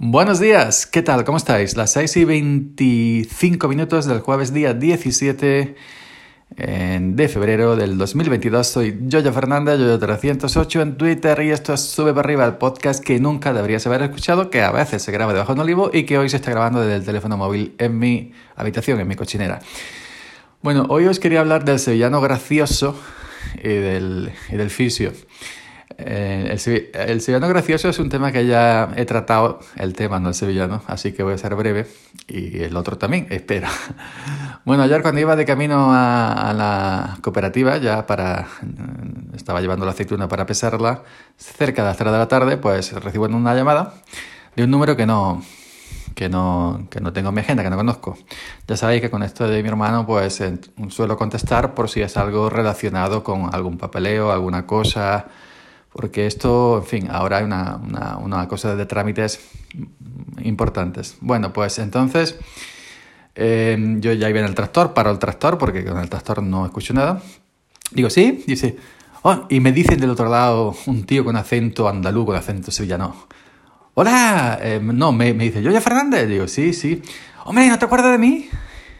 Buenos días, ¿qué tal? ¿Cómo estáis? Las 6 y 25 minutos del jueves día 17 de febrero del 2022. Soy Jojo Fernández, Yoyo308 en Twitter y esto es Sube para arriba, el podcast que nunca deberías haber escuchado, que a veces se graba debajo de un olivo y que hoy se está grabando desde el teléfono móvil en mi habitación, en mi cochinera. Bueno, hoy os quería hablar del sevillano gracioso y del, y del fisio. Eh, el, el, sevillano gracioso es un tema que ya he tratado, el tema, no el sevillano, así que voy a ser breve. Y el otro también, espero. Bueno, ayer cuando iba de camino a, la cooperativa, ya para. Estaba llevando la aceituna para pesarla, cerca de las 3 de la tarde, pues recibo una llamada de un número que no, que no, que no tengo en mi agenda, que no conozco. Ya sabéis que con esto de mi hermano, pues suelo contestar por si es algo relacionado con algún papeleo, alguna cosa porque esto, en fin, ahora hay una, una, una cosa de trámites importantes. Bueno, pues entonces em, yo ya iba en el tractor, paro el tractor porque con el tractor no escucho nada. Digo, sí, dice, oh, y me dicen del otro lado un tío con acento andaluz, con acento sevillano. Hola, em, no, me, me dice, ¿yo ya Fernández? Digo, sí, sí. Hombre, ¿no te acuerdas de mí?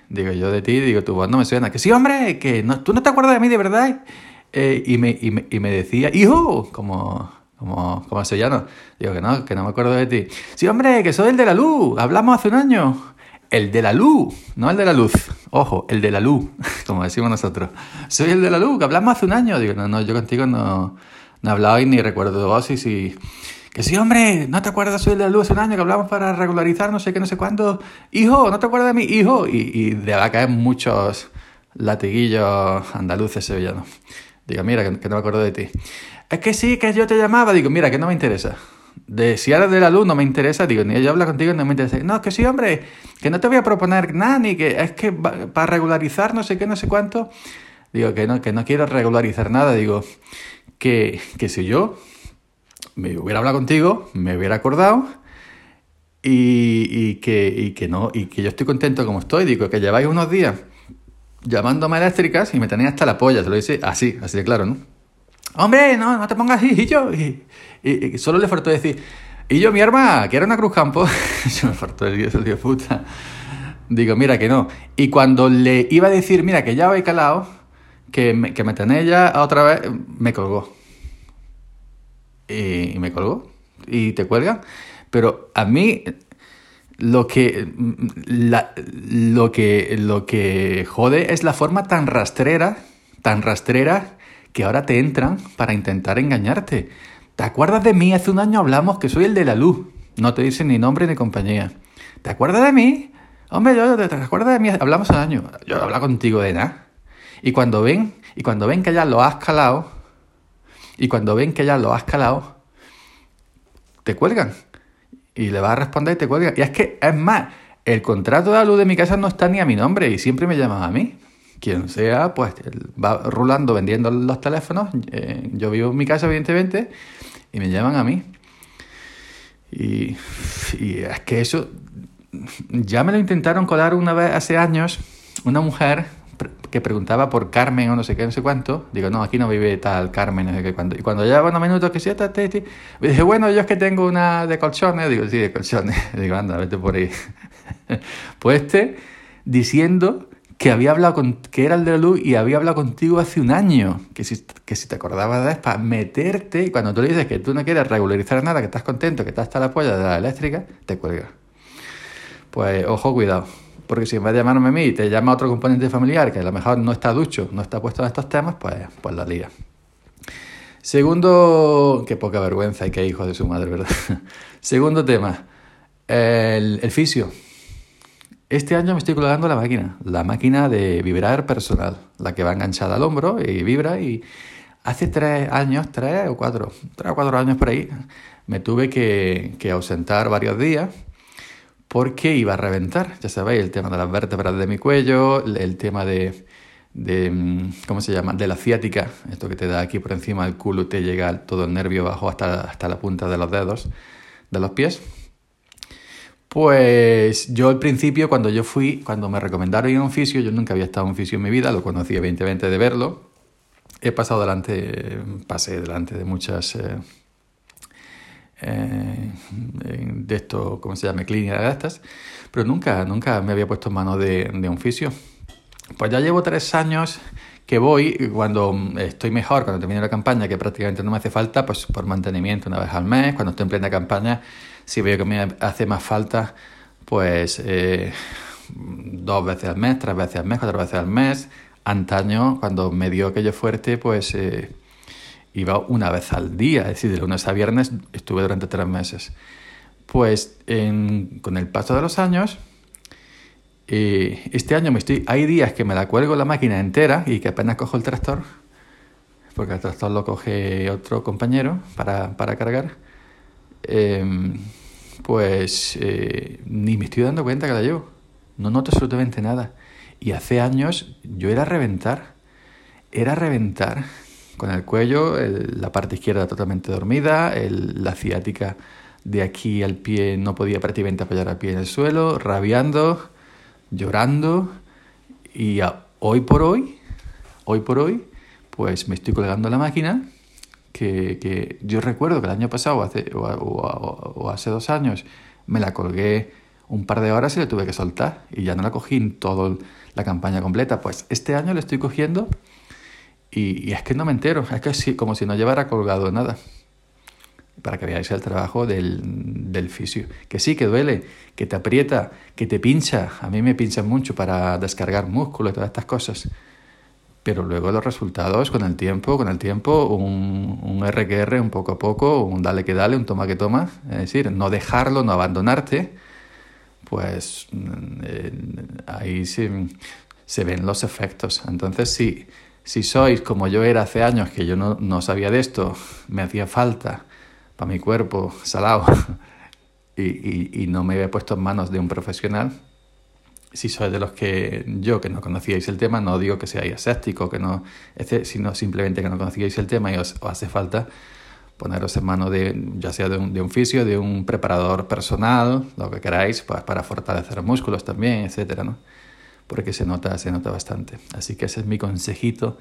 Digo, yo de ti, digo, tu voz no me suena. Que sí, hombre, que no, tú no te acuerdas de mí de verdad. Eh, y, me, y, me, y, me, decía, hijo, como, como, como sevillano. Digo que no, que no me acuerdo de ti. Sí, hombre, que soy el de la luz. Hablamos hace un año. El de la luz, no el de la luz. Ojo, el de la luz, como decimos nosotros. Soy el de la luz, que hablamos hace un año. Digo, no, no, yo contigo no, no he hablado y ni recuerdo vos. Y si, que sí, hombre, ¿no te acuerdas? Soy el de la luz hace un año que hablamos para regularizar no sé qué, no sé cuánto. Hijo, ¿no te acuerdas de mí? Hijo. Y, y de va a caer muchos latiguillos andaluces sevillanos. Digo, mira, que, no me acuerdo de ti. Es que sí, que yo te llamaba. Digo, mira, que no me interesa. De si eres de la luz no me interesa, digo, ni ella habla contigo no me interesa. No, es que sí, hombre, que no te voy a proponer nada, ni que es que para regularizar no sé qué, no sé cuánto. Digo, que no, que no quiero regularizar nada. Digo, que, que si yo me hubiera hablado contigo, me hubiera acordado y, y, que, y que no, y que yo estoy contento como estoy. Digo, que lleváis unos días llamándome eléctricas y me tenía hasta la polla, se lo dice así, así de claro, ¿no? Hombre, no, no te pongas así, y yo, y, solo le faltó decir, y yo, mi arma, que era una Cruz Campo, yo me faltó el día, de puta. Digo, mira que no. Y cuando le iba a decir, mira que ya habéis calado, que me, que me tenéis ya otra vez, me colgó. Y me colgó. Y te cuelga. Pero a mí, lo que, lo que, lo que jode es la forma tan rastrera, tan rastrera, que ahora te entran para intentar engañarte. ¿Te acuerdas de mí? Hace un año hablamos que soy el de la luz. No te dicen ni nombre ni compañía. ¿Te acuerdas de mí? Hombre, yo, ¿te acuerdas de mí? Hablamos un año. Yo hablo contigo de nada. Y cuando ven, y cuando ven que ya lo has calado, y cuando ven que ya lo has calado, te cuelgan y le vas a responder y te cuelga. Y es que, es más, el contrato de la luz de mi casa no está ni a mi nombre y siempre me llaman a mí. Quien sea, pues va rulando vendiendo los teléfonos. Eh, yo vivo en mi casa, evidentemente, y me llaman a mí. Y, y es que eso, ya me lo intentaron colar una vez hace años, una mujer que preguntaba por Carmen o no sé qué, no sé cuánto. Digo, no, aquí no vive tal Carmen, no sé qué cuánto. Y cuando lleva unos minutos que sí, te, me dije, bueno, yo es que tengo una de colchones. Digo, sí, de colchones. Digo, anda, vete por ahí. pues este diciendo que había hablado con, que era el de la luz y había hablado contigo hace un año, que si, que si te acordabas de para meterte, y cuando tú le dices que tú no quieres regularizar nada, que estás contento, que estás hasta la polla de la eléctrica, te cuelga. Pues ojo, cuidado. Porque si en vez de llamarme a mí te llama otro componente familiar que a lo mejor no está ducho, no está puesto en estos temas, pues, pues la lía. Segundo, qué poca vergüenza y qué hijo de su madre, ¿verdad? Segundo tema, el, el fisio. Este año me estoy colgando la máquina, la máquina de vibrar personal, la que va enganchada al hombro y vibra y hace tres años, tres o cuatro, tres o cuatro años por ahí, me tuve que, que ausentar varios días porque iba a reventar. Ya sabéis, el tema de las vértebras de mi cuello, el tema de, mm, ¿cómo se llama? De la ciática, esto que te da aquí por encima del culo te llega todo el nervio bajo hasta, hasta la punta de los dedos de los pies. Pues yo al principio, cuando yo fui, cuando me recomendaron ir a un fisio, yo nunca había estado en un fisio en mi vida, lo conocí evidentemente de verlo. He pasado delante, pasé delante de muchas... Eh, eh, de esto, ¿cómo se llama? Clínica de estas, pero nunca, nunca me había puesto en manos de, de un fisio. Pues ya llevo tres años que voy cuando estoy mejor, cuando termino la campaña, que prácticamente no me hace falta, pues por mantenimiento una vez al mes, cuando estoy en plena campaña, si veo que me hace más falta, pues eh, dos veces al mes, tres veces al mes, cuatro veces al mes. Antaño, cuando me dio aquello fuerte, pues eh, iba una vez al día, es decir, de lunes a viernes estuve durante tres meses. Pues con el paso de los años, eh, este año me estoy, hay días que me la cuelgo la máquina entera y que apenas cojo el tractor, porque el tractor lo coge otro compañero para, para cargar. Em, pues eh, ni me estoy dando cuenta que la llevo. No noto absolutamente nada. Y hace años yo era reventar. Era reventar con el cuello, la parte izquierda totalmente dormida, la ciática de aquí al pie no podía prácticamente apoyar el pie en el suelo, rabiando, llorando. Y hoy por hoy, hoy por hoy, pues me estoy colgando la máquina que, yo recuerdo que el año pasado hace, o, hace dos años me la colgué un par de horas y la tuve que soltar y ya no la cogí en toda la campaña completa. Pues este año la estoy cogiendo y, es que no me entero, es que es como si no llevara colgado nada. Para que veáis el trabajo del, del fisio. Que sí, que duele, que te aprieta, que te pincha. A mí me pincha mucho para descargar músculo y todas estas cosas pero luego los resultados con el tiempo, con el tiempo, un, un RQR un poco a poco, un dale que dale, un toma que toma, es decir, no dejarlo, no abandonarte, pues eh, ahí se, se, ven los efectos. Entonces, si, si sois como yo era hace años, que yo no, no sabía de esto, me hacía falta para mi cuerpo salado y, y, no me había puesto en manos de un profesional, si sois de los que yo, que no conocíais el tema, no digo que seáis escépticos, que no, sino simplemente que no conocíais el tema y os, hace falta poneros en manos de, ya sea de un, de un fisio, de un preparador personal, lo que queráis, pues, para fortalecer músculos también, etcétera, ¿no? Porque se nota, se nota bastante. Así que ese es mi consejito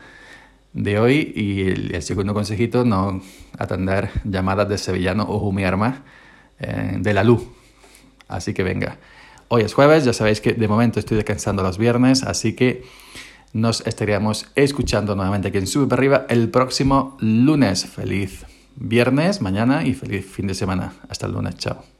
de hoy y el, segundo consejito, no atender llamadas de sevillano o humear eh, de la luz. Así que venga. Hoy es jueves, ya sabéis que de momento estoy descansando los viernes, así que nos estaríamos escuchando nuevamente aquí en Sube arriba el próximo lunes. Feliz viernes, mañana y feliz fin de semana. Hasta el lunes, chao.